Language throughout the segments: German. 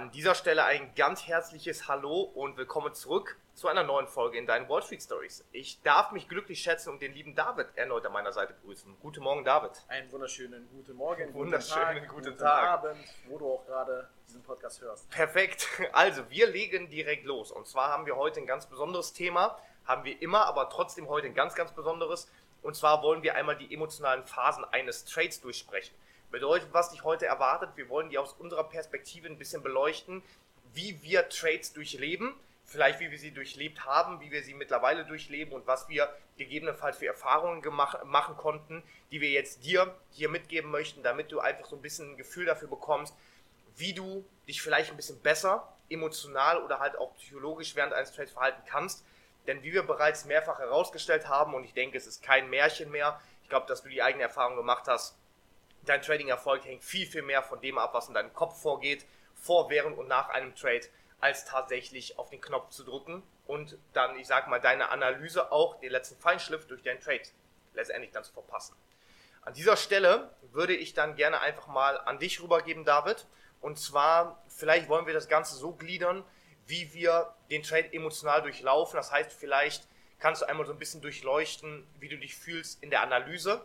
An dieser Stelle ein ganz herzliches Hallo und willkommen zurück zu einer neuen Folge in deinen Wall Street Stories. Ich darf mich glücklich schätzen und den lieben David erneut an meiner Seite begrüßen. Guten Morgen, David. Einen wunderschönen guten Morgen, wunderschönen guten, guten Tag, Tag. Abend, wo du auch gerade diesen Podcast hörst. Perfekt. Also, wir legen direkt los. Und zwar haben wir heute ein ganz besonderes Thema. Haben wir immer, aber trotzdem heute ein ganz, ganz besonderes. Und zwar wollen wir einmal die emotionalen Phasen eines Trades durchsprechen. Bedeutet, was dich heute erwartet, wir wollen die aus unserer Perspektive ein bisschen beleuchten, wie wir Trades durchleben, vielleicht wie wir sie durchlebt haben, wie wir sie mittlerweile durchleben und was wir gegebenenfalls für Erfahrungen gemacht, machen konnten, die wir jetzt dir hier mitgeben möchten, damit du einfach so ein bisschen ein Gefühl dafür bekommst, wie du dich vielleicht ein bisschen besser emotional oder halt auch psychologisch während eines Trades verhalten kannst. Denn wie wir bereits mehrfach herausgestellt haben, und ich denke, es ist kein Märchen mehr, ich glaube, dass du die eigene Erfahrung gemacht hast, dein Trading-Erfolg hängt viel, viel mehr von dem ab, was in deinem Kopf vorgeht, vor, während und nach einem Trade, als tatsächlich auf den Knopf zu drücken und dann, ich sag mal, deine Analyse auch, den letzten Feinschliff durch deinen Trade letztendlich dann zu verpassen. An dieser Stelle würde ich dann gerne einfach mal an dich rübergeben, David. Und zwar, vielleicht wollen wir das Ganze so gliedern, wie wir den Trade emotional durchlaufen. Das heißt, vielleicht kannst du einmal so ein bisschen durchleuchten, wie du dich fühlst in der Analyse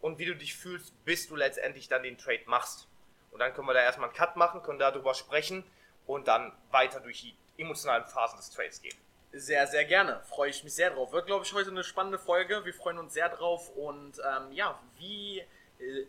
und wie du dich fühlst, bis du letztendlich dann den Trade machst. Und dann können wir da erstmal einen Cut machen, können darüber sprechen und dann weiter durch die emotionalen Phasen des Trades gehen. Sehr, sehr gerne. Freue ich mich sehr drauf. Wird, glaube ich, heute eine spannende Folge. Wir freuen uns sehr drauf. Und ähm, ja, wie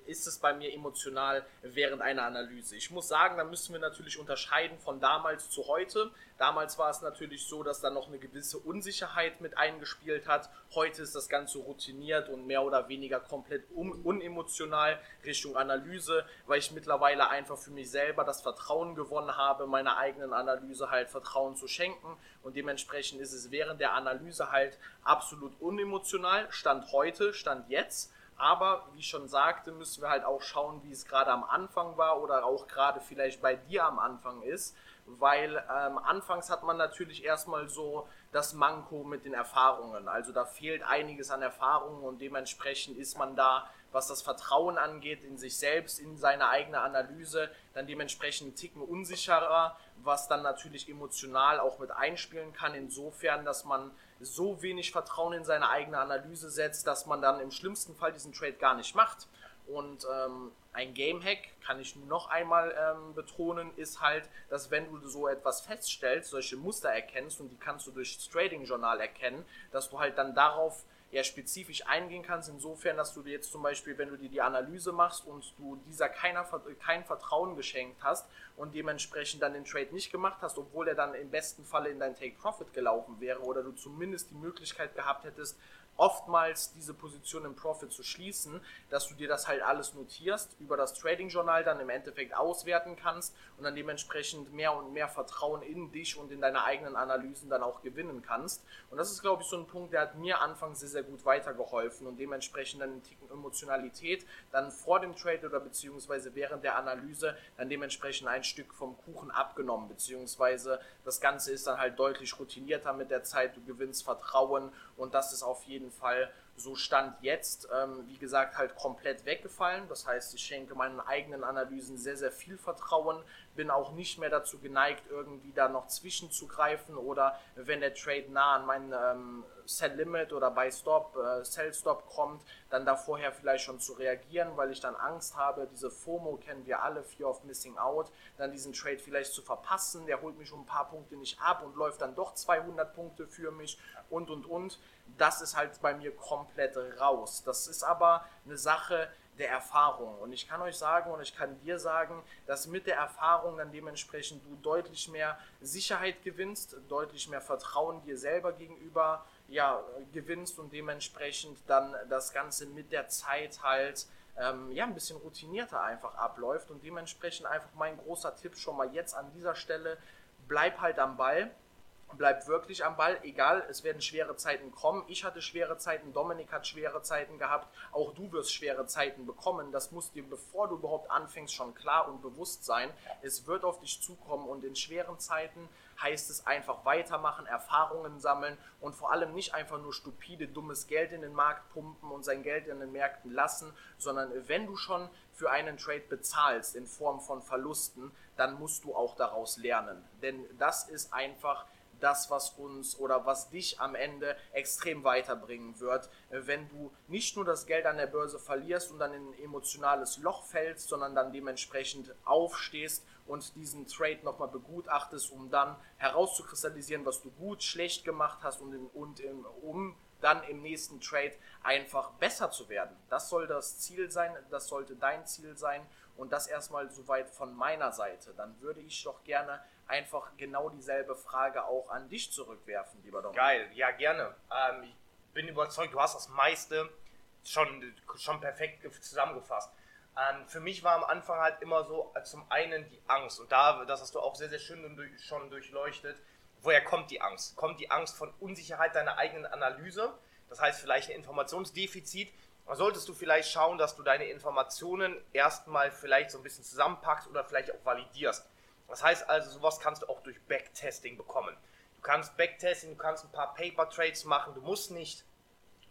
ist es bei mir emotional während einer Analyse. Ich muss sagen, da müssen wir natürlich unterscheiden von damals zu heute. Damals war es natürlich so, dass da noch eine gewisse Unsicherheit mit eingespielt hat. Heute ist das Ganze routiniert und mehr oder weniger komplett un unemotional Richtung Analyse, weil ich mittlerweile einfach für mich selber das Vertrauen gewonnen habe, meiner eigenen Analyse halt Vertrauen zu schenken. Und dementsprechend ist es während der Analyse halt absolut unemotional. Stand heute, stand jetzt. Aber wie ich schon sagte, müssen wir halt auch schauen, wie es gerade am Anfang war oder auch gerade vielleicht bei dir am Anfang ist. Weil ähm, anfangs hat man natürlich erstmal so das Manko mit den Erfahrungen. Also da fehlt einiges an Erfahrungen und dementsprechend ist man da, was das Vertrauen angeht, in sich selbst, in seine eigene Analyse, dann dementsprechend einen Ticken unsicherer, was dann natürlich emotional auch mit einspielen kann, insofern, dass man so wenig Vertrauen in seine eigene Analyse setzt, dass man dann im schlimmsten Fall diesen Trade gar nicht macht. Und ähm, ein Game-Hack, kann ich noch einmal ähm, betonen, ist halt, dass wenn du so etwas feststellst, solche Muster erkennst und die kannst du durch das Trading-Journal erkennen, dass du halt dann darauf ja spezifisch eingehen kannst, insofern, dass du dir jetzt zum Beispiel, wenn du dir die Analyse machst und du dieser keiner, kein Vertrauen geschenkt hast und dementsprechend dann den Trade nicht gemacht hast, obwohl er dann im besten Falle in dein Take-Profit gelaufen wäre oder du zumindest die Möglichkeit gehabt hättest, oftmals diese Position im Profit zu schließen, dass du dir das halt alles notierst, über das Trading-Journal dann im Endeffekt auswerten kannst und dann dementsprechend mehr und mehr Vertrauen in dich und in deine eigenen Analysen dann auch gewinnen kannst. Und das ist, glaube ich, so ein Punkt, der hat mir anfangs sehr, sehr gut weitergeholfen und dementsprechend dann einen Ticken Emotionalität dann vor dem Trade oder beziehungsweise während der Analyse dann dementsprechend ein Stück vom Kuchen abgenommen, beziehungsweise das Ganze ist dann halt deutlich routinierter mit der Zeit, du gewinnst Vertrauen und das ist auf jeden Fall so Stand jetzt, ähm, wie gesagt, halt komplett weggefallen. Das heißt, ich schenke meinen eigenen Analysen sehr, sehr viel Vertrauen, bin auch nicht mehr dazu geneigt, irgendwie da noch zwischenzugreifen oder wenn der Trade nah an meinen ähm, Sell Limit oder Buy Stop, äh, Sell Stop kommt, dann da vorher vielleicht schon zu reagieren, weil ich dann Angst habe, diese FOMO kennen wir alle, Fear of Missing Out, dann diesen Trade vielleicht zu verpassen, der holt mich um ein paar Punkte nicht ab und läuft dann doch 200 Punkte für mich und und und. Das ist halt bei mir komplett raus. Das ist aber eine Sache, der Erfahrung. Und ich kann euch sagen und ich kann dir sagen, dass mit der Erfahrung dann dementsprechend du deutlich mehr Sicherheit gewinnst, deutlich mehr Vertrauen dir selber gegenüber ja, gewinnst und dementsprechend dann das Ganze mit der Zeit halt ähm, ja, ein bisschen routinierter einfach abläuft und dementsprechend einfach mein großer Tipp schon mal jetzt an dieser Stelle, bleib halt am Ball, bleib wirklich am Ball, egal, es werden schwere Zeiten kommen. Ich hatte schwere Zeiten, Dominik hat schwere Zeiten gehabt, auch du wirst schwere Zeiten bekommen. Das muss dir, bevor du überhaupt anfängst, schon klar und bewusst sein. Es wird auf dich zukommen und in schweren Zeiten heißt es einfach weitermachen, Erfahrungen sammeln und vor allem nicht einfach nur stupide, dummes Geld in den Markt pumpen und sein Geld in den Märkten lassen, sondern wenn du schon für einen Trade bezahlst in Form von Verlusten, dann musst du auch daraus lernen. Denn das ist einfach das, was uns oder was dich am Ende extrem weiterbringen wird, wenn du nicht nur das Geld an der Börse verlierst und dann in ein emotionales Loch fällst, sondern dann dementsprechend aufstehst und diesen Trade nochmal begutachtest, um dann herauszukristallisieren, was du gut, schlecht gemacht hast und, in, und in, um dann im nächsten Trade einfach besser zu werden. Das soll das Ziel sein, das sollte dein Ziel sein und das erstmal soweit von meiner Seite. Dann würde ich doch gerne einfach genau dieselbe Frage auch an dich zurückwerfen, lieber Dominik. Geil, ja gerne. Ähm, ich bin überzeugt, du hast das meiste schon, schon perfekt zusammengefasst. Ähm, für mich war am Anfang halt immer so äh, zum einen die Angst und da, das hast du auch sehr, sehr schön schon durchleuchtet. Woher kommt die Angst? Kommt die Angst von Unsicherheit deiner eigenen Analyse? Das heißt vielleicht ein Informationsdefizit. Da solltest du vielleicht schauen, dass du deine Informationen erstmal vielleicht so ein bisschen zusammenpackst oder vielleicht auch validierst. Das heißt also, sowas kannst du auch durch Backtesting bekommen. Du kannst Backtesting, du kannst ein paar Paper Trades machen, du musst nicht,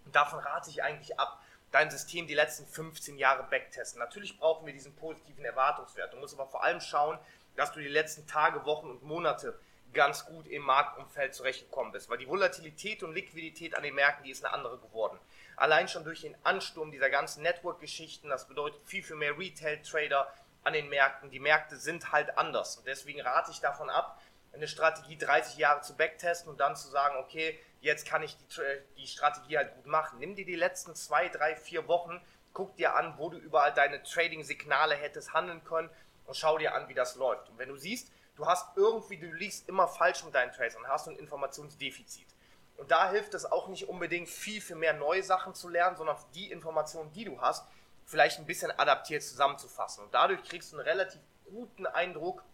und davon rate ich eigentlich ab, dein System die letzten 15 Jahre backtesten. Natürlich brauchen wir diesen positiven Erwartungswert. Du musst aber vor allem schauen, dass du die letzten Tage, Wochen und Monate ganz gut im Marktumfeld zurechtgekommen bist. Weil die Volatilität und Liquidität an den Märkten, die ist eine andere geworden. Allein schon durch den Ansturm dieser ganzen Network-Geschichten, das bedeutet viel, viel mehr Retail-Trader, an den Märkten. Die Märkte sind halt anders. Und deswegen rate ich davon ab, eine Strategie 30 Jahre zu backtesten und dann zu sagen, okay, jetzt kann ich die, die Strategie halt gut machen. Nimm dir die letzten zwei, drei, vier Wochen, guck dir an, wo du überall deine Trading-Signale hättest handeln können und schau dir an, wie das läuft. Und wenn du siehst, du hast irgendwie, du liegst immer falsch mit deinen Trades und hast ein Informationsdefizit. Und da hilft es auch nicht unbedingt viel, viel mehr neue Sachen zu lernen, sondern die Informationen, die du hast, vielleicht ein bisschen adaptiert zusammenzufassen. Und dadurch kriegst du einen relativ guten Eindruck,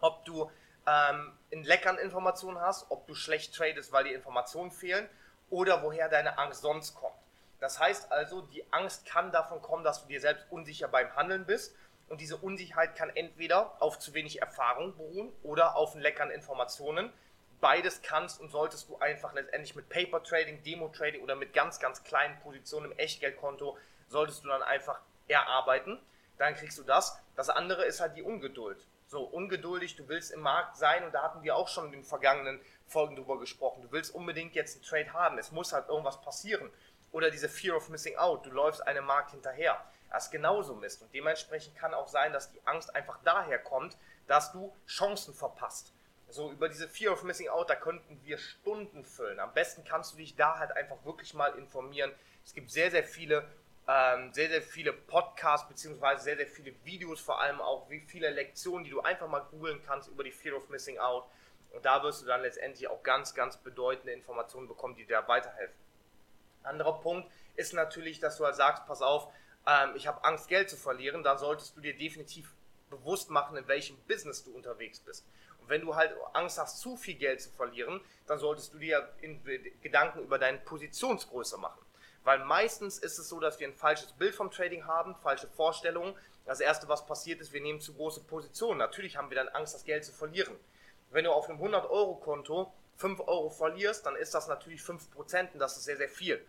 ob du ähm, in leckeren Informationen hast, ob du schlecht tradest, weil die Informationen fehlen oder woher deine Angst sonst kommt. Das heißt also, die Angst kann davon kommen, dass du dir selbst unsicher beim Handeln bist und diese Unsicherheit kann entweder auf zu wenig Erfahrung beruhen oder auf leckeren Informationen. Beides kannst und solltest du einfach letztendlich mit Paper Trading, Demo Trading oder mit ganz, ganz kleinen Positionen im Echtgeldkonto solltest du dann einfach erarbeiten. Dann kriegst du das. Das andere ist halt die Ungeduld. So, ungeduldig, du willst im Markt sein und da hatten wir auch schon in den vergangenen Folgen drüber gesprochen. Du willst unbedingt jetzt einen Trade haben. Es muss halt irgendwas passieren. Oder diese Fear of Missing Out. Du läufst einem Markt hinterher. Das ist genauso Mist. Und dementsprechend kann auch sein, dass die Angst einfach daher kommt, dass du Chancen verpasst. So über diese Fear of Missing Out, da könnten wir Stunden füllen. Am besten kannst du dich da halt einfach wirklich mal informieren. Es gibt sehr, sehr viele ähm, sehr, sehr viele Podcasts beziehungsweise sehr, sehr viele Videos, vor allem auch wie viele Lektionen, die du einfach mal googeln kannst über die Fear of Missing Out. Und da wirst du dann letztendlich auch ganz, ganz bedeutende Informationen bekommen, die dir weiterhelfen. Anderer Punkt ist natürlich, dass du halt sagst, pass auf, ähm, ich habe Angst, Geld zu verlieren. Da solltest du dir definitiv bewusst machen, in welchem Business du unterwegs bist. Und wenn du halt Angst hast, zu viel Geld zu verlieren, dann solltest du dir Gedanken über deine Positionsgröße machen. Weil meistens ist es so, dass wir ein falsches Bild vom Trading haben, falsche Vorstellungen. Das erste, was passiert ist, wir nehmen zu große Positionen. Natürlich haben wir dann Angst, das Geld zu verlieren. Wenn du auf einem 100-Euro-Konto 5 Euro verlierst, dann ist das natürlich 5% und das ist sehr, sehr viel.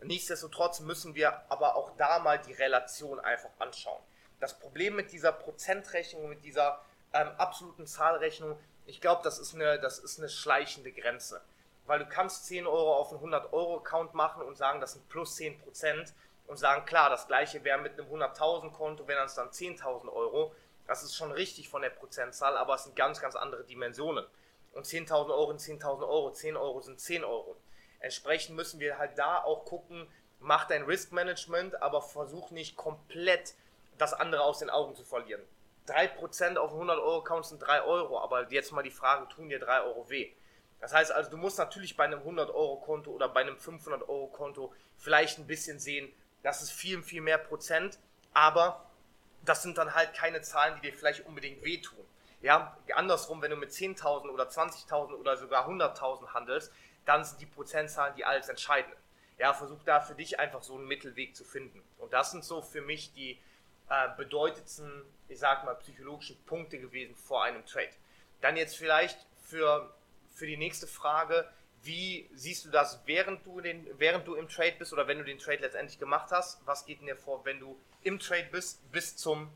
Nichtsdestotrotz müssen wir aber auch da mal die Relation einfach anschauen. Das Problem mit dieser Prozentrechnung, mit dieser ähm, absoluten Zahlrechnung, ich glaube, das, das ist eine schleichende Grenze weil du kannst 10 Euro auf einen 100 Euro Account machen und sagen, das sind plus 10 Prozent und sagen, klar, das gleiche wäre mit einem 100.000 Konto, wären es dann 10.000 Euro. Das ist schon richtig von der Prozentzahl, aber es sind ganz, ganz andere Dimensionen. Und 10.000 Euro sind 10.000 Euro, 10 Euro sind 10 Euro. Entsprechend müssen wir halt da auch gucken, mach dein Risk Management, aber versuch nicht komplett das andere aus den Augen zu verlieren. 3% auf 100 Euro Account sind 3 Euro, aber jetzt mal die Frage, tun dir 3 Euro weh? Das heißt also, du musst natürlich bei einem 100-Euro-Konto oder bei einem 500-Euro-Konto vielleicht ein bisschen sehen, das ist viel, viel mehr Prozent, aber das sind dann halt keine Zahlen, die dir vielleicht unbedingt wehtun. Ja, andersrum, wenn du mit 10.000 oder 20.000 oder sogar 100.000 handelst, dann sind die Prozentzahlen die alles entscheidenden. Ja, versuch da für dich einfach so einen Mittelweg zu finden. Und das sind so für mich die äh, bedeutendsten, ich sag mal, psychologischen Punkte gewesen vor einem Trade. Dann jetzt vielleicht für, für die nächste Frage, wie siehst du das, während du, den, während du im Trade bist oder wenn du den Trade letztendlich gemacht hast? Was geht denn dir vor, wenn du im Trade bist, bis zum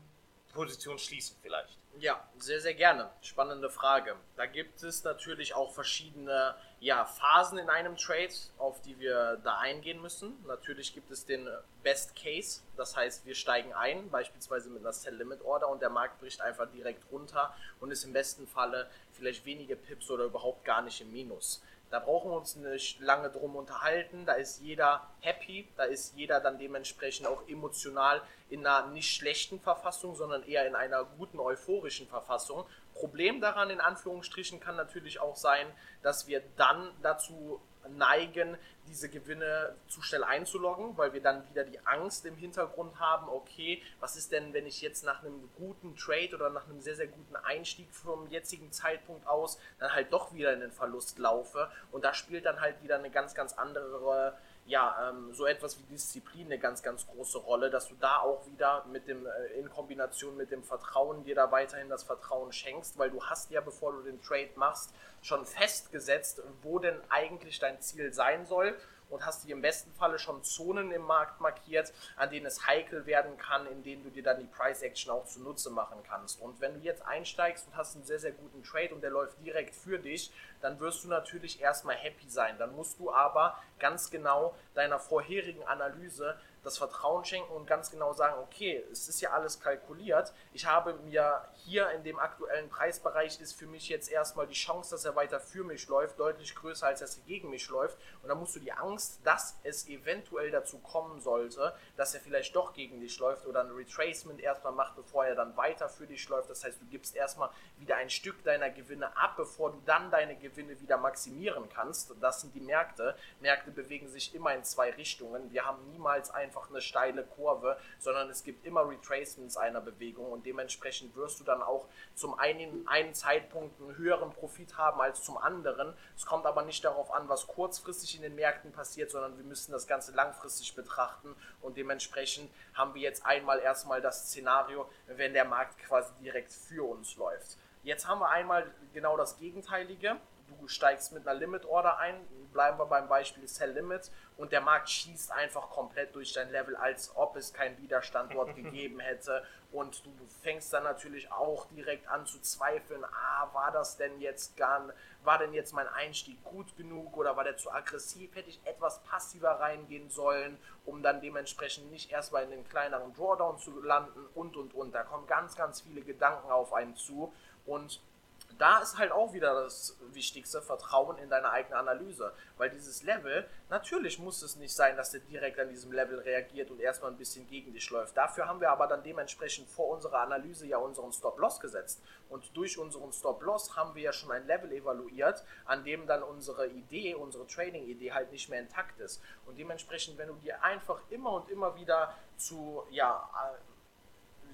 Positionsschließen vielleicht? Ja, sehr, sehr gerne. Spannende Frage. Da gibt es natürlich auch verschiedene ja, Phasen in einem Trade, auf die wir da eingehen müssen. Natürlich gibt es den Best Case, das heißt, wir steigen ein, beispielsweise mit einer Sell Limit Order und der Markt bricht einfach direkt runter und ist im besten Falle vielleicht wenige Pips oder überhaupt gar nicht im Minus. Da brauchen wir uns nicht lange drum unterhalten. Da ist jeder happy, da ist jeder dann dementsprechend auch emotional in einer nicht schlechten Verfassung, sondern eher in einer guten euphorischen Verfassung. Problem daran in Anführungsstrichen kann natürlich auch sein, dass wir dann dazu neigen, diese Gewinne zu schnell einzuloggen, weil wir dann wieder die Angst im Hintergrund haben, okay, was ist denn, wenn ich jetzt nach einem guten Trade oder nach einem sehr, sehr guten Einstieg vom jetzigen Zeitpunkt aus dann halt doch wieder in den Verlust laufe? Und da spielt dann halt wieder eine ganz, ganz andere ja, ähm, so etwas wie Disziplin eine ganz, ganz große Rolle, dass du da auch wieder mit dem, äh, in Kombination mit dem Vertrauen dir da weiterhin das Vertrauen schenkst, weil du hast ja, bevor du den Trade machst, schon festgesetzt, wo denn eigentlich dein Ziel sein soll und hast dir im besten Falle schon Zonen im Markt markiert, an denen es heikel werden kann, in denen du dir dann die Price Action auch zunutze machen kannst. Und wenn du jetzt einsteigst und hast einen sehr, sehr guten Trade und der läuft direkt für dich, dann wirst du natürlich erstmal happy sein. Dann musst du aber ganz genau deiner vorherigen Analyse das Vertrauen schenken und ganz genau sagen, okay, es ist ja alles kalkuliert. Ich habe mir hier in dem aktuellen Preisbereich ist für mich jetzt erstmal die Chance, dass er weiter für mich läuft, deutlich größer, als dass er gegen mich läuft. Und dann musst du die Angst, dass es eventuell dazu kommen sollte, dass er vielleicht doch gegen dich läuft oder ein Retracement erstmal macht, bevor er dann weiter für dich läuft. Das heißt, du gibst erstmal wieder ein Stück deiner Gewinne ab, bevor du dann deine Gewinne wieder maximieren kannst. Das sind die Märkte. Märkte bewegen sich immer in zwei Richtungen. Wir haben niemals einfach eine steile Kurve, sondern es gibt immer Retracements einer Bewegung und dementsprechend wirst du dann auch zum einen, einen Zeitpunkt einen höheren Profit haben als zum anderen. Es kommt aber nicht darauf an, was kurzfristig in den Märkten passiert, sondern wir müssen das Ganze langfristig betrachten und dementsprechend haben wir jetzt einmal erstmal das Szenario, wenn der Markt quasi direkt für uns läuft. Jetzt haben wir einmal genau das Gegenteilige. Du steigst mit einer Limit Order ein, bleiben wir beim Beispiel Sell Limit und der Markt schießt einfach komplett durch dein Level, als ob es keinen Widerstand dort gegeben hätte. Und du fängst dann natürlich auch direkt an zu zweifeln, ah, war das denn jetzt gar, war denn jetzt mein Einstieg gut genug oder war der zu aggressiv, hätte ich etwas passiver reingehen sollen, um dann dementsprechend nicht erstmal in den kleineren Drawdown zu landen und und und, da kommen ganz, ganz viele Gedanken auf einen zu. Und da ist halt auch wieder das Wichtigste, Vertrauen in deine eigene Analyse. Weil dieses Level, natürlich muss es nicht sein, dass der direkt an diesem Level reagiert und erstmal ein bisschen gegen dich läuft. Dafür haben wir aber dann dementsprechend vor unserer Analyse ja unseren Stop-Loss gesetzt. Und durch unseren Stop-Loss haben wir ja schon ein Level evaluiert, an dem dann unsere Idee, unsere Trading-Idee halt nicht mehr intakt ist. Und dementsprechend, wenn du dir einfach immer und immer wieder zu, ja,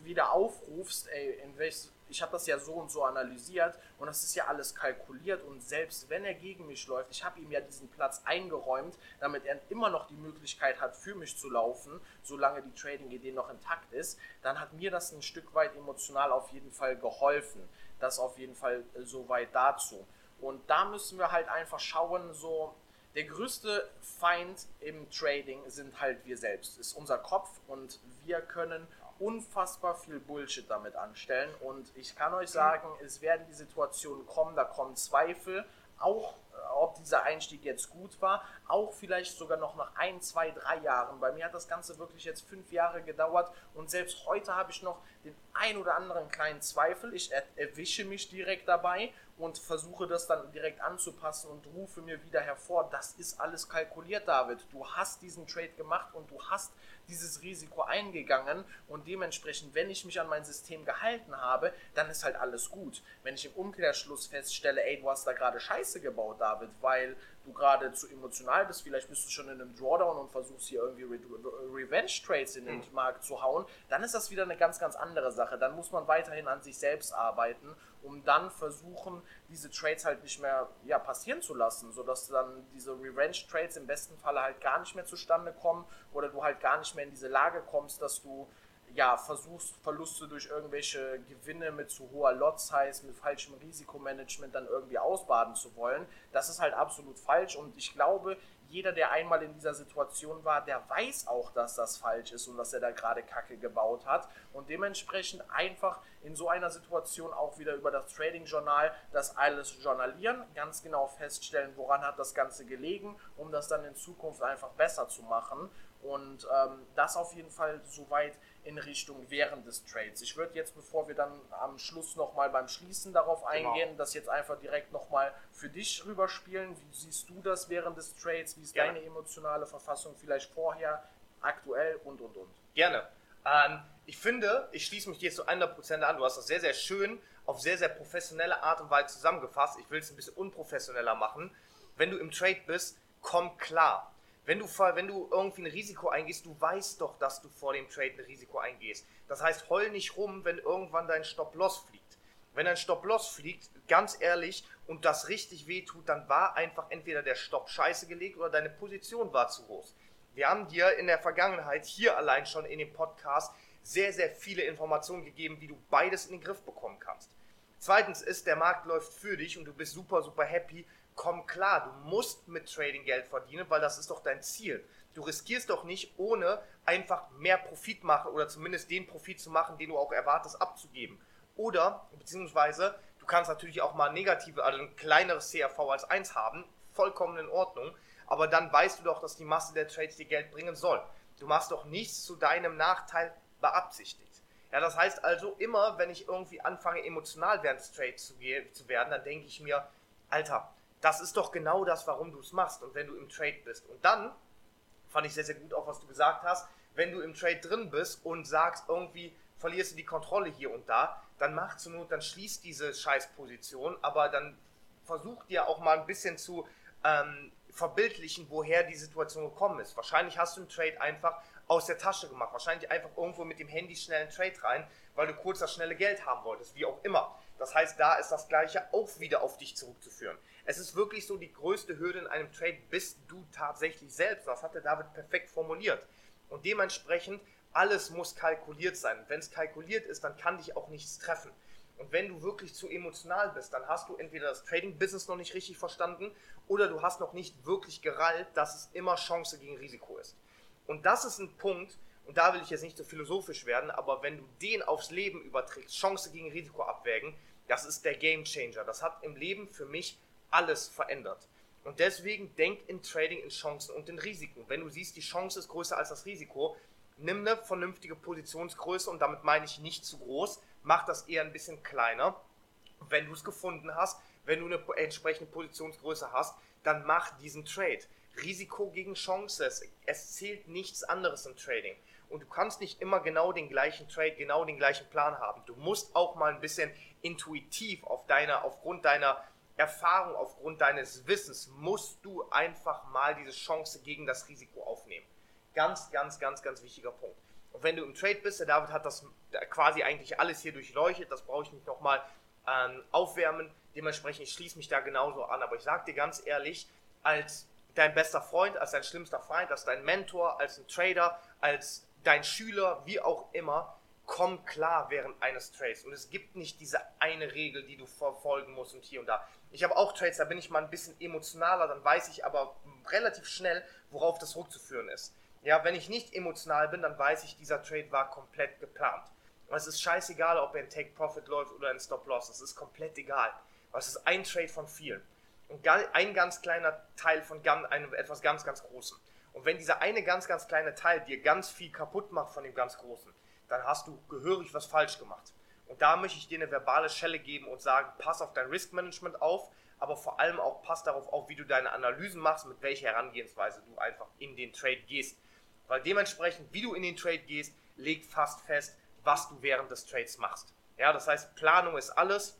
wieder aufrufst, ey, welches ich habe das ja so und so analysiert und das ist ja alles kalkuliert und selbst wenn er gegen mich läuft, ich habe ihm ja diesen Platz eingeräumt, damit er immer noch die Möglichkeit hat, für mich zu laufen, solange die Trading-Idee noch intakt ist, dann hat mir das ein Stück weit emotional auf jeden Fall geholfen. Das auf jeden Fall äh, soweit dazu. Und da müssen wir halt einfach schauen, so der größte Feind im Trading sind halt wir selbst, ist unser Kopf und wir können unfassbar viel Bullshit damit anstellen. Und ich kann euch sagen, es werden die Situationen kommen, da kommen Zweifel, auch äh, ob dieser Einstieg jetzt gut war, auch vielleicht sogar noch nach ein, zwei, drei Jahren. Bei mir hat das Ganze wirklich jetzt fünf Jahre gedauert und selbst heute habe ich noch den ein oder anderen kleinen Zweifel. Ich erwische mich direkt dabei und versuche das dann direkt anzupassen und rufe mir wieder hervor, das ist alles kalkuliert, David. Du hast diesen Trade gemacht und du hast dieses Risiko eingegangen und dementsprechend, wenn ich mich an mein System gehalten habe, dann ist halt alles gut. Wenn ich im Umkehrschluss feststelle, ey, du hast da gerade Scheiße gebaut, David, weil du gerade zu emotional bist, vielleicht bist du schon in einem Drawdown und versuchst hier irgendwie Re Revenge Trades in den mhm. Markt zu hauen, dann ist das wieder eine ganz, ganz andere Sache. Dann muss man weiterhin an sich selbst arbeiten, um dann versuchen, diese Trades halt nicht mehr ja, passieren zu lassen, sodass dann diese Revenge Trades im besten Falle halt gar nicht mehr zustande kommen oder du halt gar nicht mehr in diese Lage kommst, dass du ja, versuchst, Verluste durch irgendwelche Gewinne mit zu hoher Lot-Size, mit falschem Risikomanagement dann irgendwie ausbaden zu wollen. Das ist halt absolut falsch und ich glaube, jeder, der einmal in dieser Situation war, der weiß auch, dass das falsch ist und dass er da gerade Kacke gebaut hat. Und dementsprechend einfach in so einer Situation auch wieder über das Trading-Journal das alles journalieren, ganz genau feststellen, woran hat das Ganze gelegen, um das dann in Zukunft einfach besser zu machen und ähm, das auf jeden Fall soweit in Richtung während des Trades. Ich würde jetzt, bevor wir dann am Schluss nochmal beim Schließen darauf genau. eingehen, genau. das jetzt einfach direkt nochmal für dich rüberspielen. Wie siehst du das während des Trades? Wie ist Gerne. deine emotionale Verfassung vielleicht vorher, aktuell und und und? Gerne. Ähm, ich finde, ich schließe mich dir zu 100% an. Du hast das sehr, sehr schön auf sehr, sehr professionelle Art und Weise zusammengefasst. Ich will es ein bisschen unprofessioneller machen. Wenn du im Trade bist, komm klar wenn du, wenn du irgendwie ein Risiko eingehst, du weißt doch, dass du vor dem Trade ein Risiko eingehst. Das heißt, heul nicht rum, wenn irgendwann dein Stop-Loss fliegt. Wenn dein Stop-Loss fliegt, ganz ehrlich, und das richtig wehtut, dann war einfach entweder der Stopp scheiße gelegt oder deine Position war zu groß. Wir haben dir in der Vergangenheit hier allein schon in dem Podcast sehr, sehr viele Informationen gegeben, wie du beides in den Griff bekommen kannst. Zweitens ist, der Markt läuft für dich und du bist super, super happy, komm klar, du musst mit Trading Geld verdienen, weil das ist doch dein Ziel. Du riskierst doch nicht, ohne einfach mehr Profit machen oder zumindest den Profit zu machen, den du auch erwartest abzugeben. Oder, beziehungsweise, du kannst natürlich auch mal negative, also ein kleineres CRV als 1 haben, vollkommen in Ordnung, aber dann weißt du doch, dass die Masse der Trades dir Geld bringen soll. Du machst doch nichts zu deinem Nachteil beabsichtigt. Ja, das heißt also, immer wenn ich irgendwie anfange, emotional während des Trades zu, zu werden, dann denke ich mir, Alter, das ist doch genau das, warum du es machst und wenn du im Trade bist. Und dann fand ich sehr, sehr gut auch, was du gesagt hast, wenn du im Trade drin bist und sagst, irgendwie verlierst du die Kontrolle hier und da, dann mach zur Not, dann schließt diese Scheißposition, aber dann versuch dir auch mal ein bisschen zu ähm, verbildlichen, woher die Situation gekommen ist. Wahrscheinlich hast du im Trade einfach aus der Tasche gemacht, wahrscheinlich einfach irgendwo mit dem Handy schnell einen Trade rein, weil du kurz das schnelle Geld haben wolltest, wie auch immer. Das heißt, da ist das Gleiche auch wieder auf dich zurückzuführen. Es ist wirklich so, die größte Hürde in einem Trade bist du tatsächlich selbst. Das hat der David perfekt formuliert. Und dementsprechend, alles muss kalkuliert sein. Wenn es kalkuliert ist, dann kann dich auch nichts treffen. Und wenn du wirklich zu emotional bist, dann hast du entweder das Trading-Business noch nicht richtig verstanden oder du hast noch nicht wirklich gerallt, dass es immer Chance gegen Risiko ist. Und das ist ein Punkt, und da will ich jetzt nicht so philosophisch werden, aber wenn du den aufs Leben überträgst, Chance gegen Risiko abwägen, das ist der Game Changer. Das hat im Leben für mich alles verändert. Und deswegen denk in Trading in Chancen und in Risiken. Wenn du siehst, die Chance ist größer als das Risiko, nimm eine vernünftige Positionsgröße und damit meine ich nicht zu groß, mach das eher ein bisschen kleiner. Wenn du es gefunden hast, wenn du eine entsprechende Positionsgröße hast, dann mach diesen Trade. Risiko gegen Chance. Es zählt nichts anderes im Trading. Und du kannst nicht immer genau den gleichen Trade, genau den gleichen Plan haben. Du musst auch mal ein bisschen intuitiv auf deiner, aufgrund deiner Erfahrung, aufgrund deines Wissens musst du einfach mal diese Chance gegen das Risiko aufnehmen. Ganz, ganz, ganz, ganz wichtiger Punkt. Und wenn du im Trade bist, der David hat das quasi eigentlich alles hier durchleuchtet, das brauche ich nicht nochmal ähm, aufwärmen. Dementsprechend, ich schließe mich da genauso an. Aber ich sage dir ganz ehrlich, als dein bester Freund, als dein schlimmster Feind, als dein Mentor, als ein Trader, als dein Schüler, wie auch immer, komm klar während eines Trades. Und es gibt nicht diese eine Regel, die du verfolgen musst und hier und da. Ich habe auch Trades, da bin ich mal ein bisschen emotionaler, dann weiß ich aber relativ schnell, worauf das rückzuführen ist. Ja, wenn ich nicht emotional bin, dann weiß ich, dieser Trade war komplett geplant. Und es ist scheißegal, ob er ein Take Profit läuft oder ein Stop Loss. Es ist komplett egal. Aber es ist ein Trade von vielen. Und ein ganz kleiner Teil von einem, etwas ganz, ganz Großem. Und wenn dieser eine ganz, ganz kleine Teil dir ganz viel kaputt macht von dem ganz Großen, dann hast du gehörig was falsch gemacht. Und da möchte ich dir eine verbale Schelle geben und sagen, pass auf dein Risk Management auf, aber vor allem auch pass darauf auf, wie du deine Analysen machst, mit welcher Herangehensweise du einfach in den Trade gehst. Weil dementsprechend, wie du in den Trade gehst, legt fast fest, was du während des Trades machst. Ja, das heißt, Planung ist alles.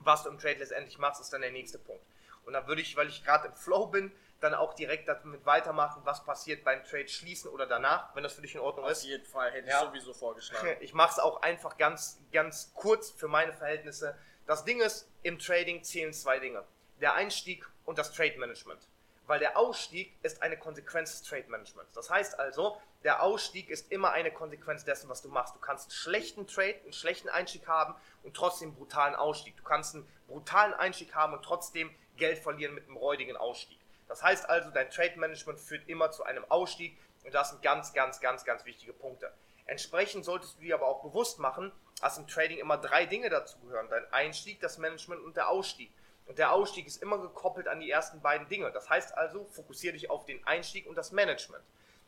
Was du im Trade letztendlich machst, ist dann der nächste Punkt. Und dann würde ich, weil ich gerade im Flow bin, dann auch direkt damit weitermachen, was passiert beim Trade schließen oder danach, wenn das für dich in Ordnung Auf ist. jeden Fall hätte Ja. ich sowieso vorgeschlagen. Ich mache es auch einfach ganz, ganz kurz für meine Verhältnisse. Das Ding ist, im Trading zählen zwei Dinge. Der Einstieg und das Trade Management. Weil der Ausstieg ist eine Konsequenz des Trade Managements. Das heißt also, der Ausstieg ist immer eine Konsequenz dessen, was du machst. Du kannst einen schlechten Trade, einen schlechten Einstieg haben und trotzdem einen brutalen Ausstieg. Du kannst einen brutalen Einstieg haben und trotzdem Geld verlieren mit einem räudigen Ausstieg. Das heißt also, dein Trade Management führt immer zu einem Ausstieg und das sind ganz, ganz, ganz, ganz wichtige Punkte. Entsprechend solltest du dir aber auch bewusst machen, dass im Trading immer drei Dinge dazugehören. Dein Einstieg, das Management und der Ausstieg. Und der Ausstieg ist immer gekoppelt an die ersten beiden Dinge. Das heißt also, fokussiere dich auf den Einstieg und das Management.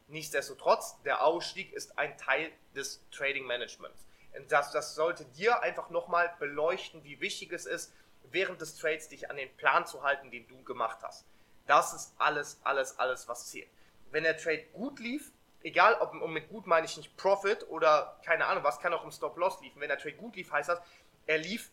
Nichtsdestotrotz, der Ausstieg ist ein Teil des Trading Managements. Das, das sollte dir einfach nochmal beleuchten, wie wichtig es ist, während des Trades dich an den Plan zu halten, den du gemacht hast. Das ist alles, alles, alles, was zählt. Wenn der Trade gut lief, egal ob und mit gut meine ich nicht Profit oder keine Ahnung, was kann auch im Stop-Loss liefen. Wenn der Trade gut lief, heißt das, er lief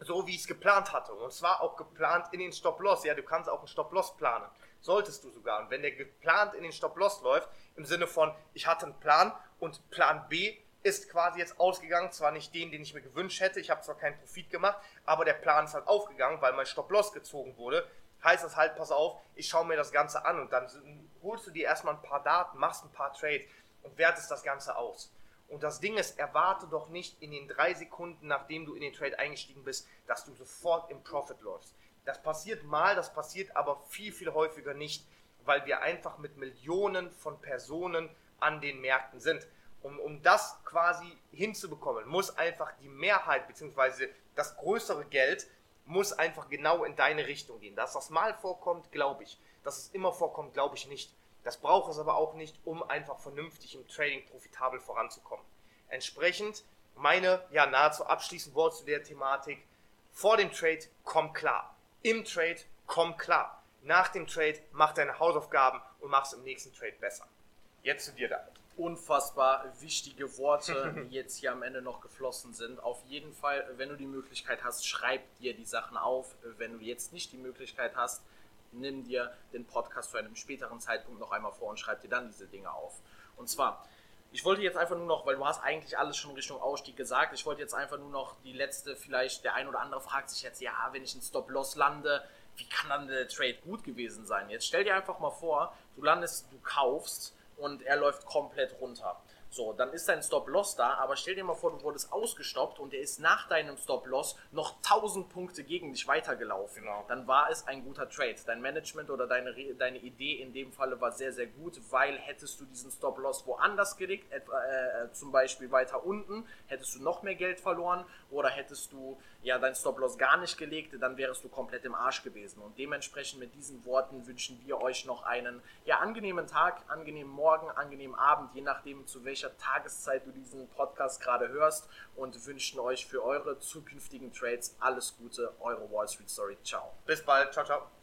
so, wie ich es geplant hatte. Und zwar auch geplant in den Stop-Loss. Ja, du kannst auch einen Stop-Loss planen. Solltest du sogar. Und wenn der geplant in den Stop-Loss läuft, im Sinne von, ich hatte einen Plan und Plan B ist quasi jetzt ausgegangen, zwar nicht den, den ich mir gewünscht hätte, ich habe zwar keinen Profit gemacht, aber der Plan ist halt aufgegangen, weil mein Stop-Loss gezogen wurde, heißt das halt, pass auf, ich schaue mir das Ganze an und dann holst du dir erstmal ein paar Daten, machst ein paar Trades und wertest das Ganze aus. Und das Ding ist, erwarte doch nicht in den drei Sekunden, nachdem du in den Trade eingestiegen bist, dass du sofort im Profit läufst. Das passiert mal, das passiert aber viel, viel häufiger nicht, weil wir einfach mit Millionen von Personen an den Märkten sind. Um, um das quasi hinzubekommen, muss einfach die Mehrheit bzw. das größere Geld muss einfach genau in deine Richtung gehen. Dass das mal vorkommt, glaube ich. Dass es immer vorkommt, glaube ich nicht. Das braucht es aber auch nicht, um einfach vernünftig im Trading profitabel voranzukommen. Entsprechend meine ja nahezu abschließend Wort zu der Thematik. Vor dem Trade komm klar. Im Trade komm klar. Nach dem Trade mach deine Hausaufgaben und mach es im nächsten Trade besser. Jetzt zu dir, David. Unfassbar wichtige Worte, die jetzt hier am Ende noch geflossen sind. Auf jeden Fall, wenn du die Möglichkeit hast, schreib dir die Sachen auf. Wenn du jetzt nicht die Möglichkeit hast, nimm dir den Podcast zu einem späteren Zeitpunkt noch einmal vor und schreib dir dann diese Dinge auf. Und zwar, ich wollte jetzt einfach nur noch, weil du hast eigentlich alles schon Richtung Ausstieg gesagt, ich wollte jetzt einfach nur noch die letzte, vielleicht der ein oder andere fragt sich jetzt, ja, wenn ich in Stop-Loss lande, wie kann dann der Trade gut gewesen sein? Jetzt stell dir einfach mal vor, du landest, du kaufst und er läuft komplett runter. So, dann ist dein Stop-Loss da, aber stell dir mal vor, du wurdest ausgestoppt und er ist nach deinem Stop-Loss noch 1000 Punkte gegen dich weitergelaufen. Genau. Dann war es ein guter Trade. Dein Management oder deine, deine Idee in dem Falle war sehr, sehr gut, weil hättest du diesen Stop-Loss woanders gelegt, etwa, äh, zum Beispiel weiter unten, hättest du noch mehr Geld verloren oder hättest du ja dein Stop-Loss gar nicht gelegt, dann wärst du komplett im Arsch gewesen. Und dementsprechend mit diesen Worten wünschen wir euch noch einen ja, angenehmen Tag, angenehmen Morgen, angenehmen Abend, je nachdem zu welcher Tageszeit du diesen Podcast gerade hörst und wünschen euch für eure zukünftigen Trades alles Gute. Eure Wall Street Story. Ciao. Bis bald. Ciao, ciao.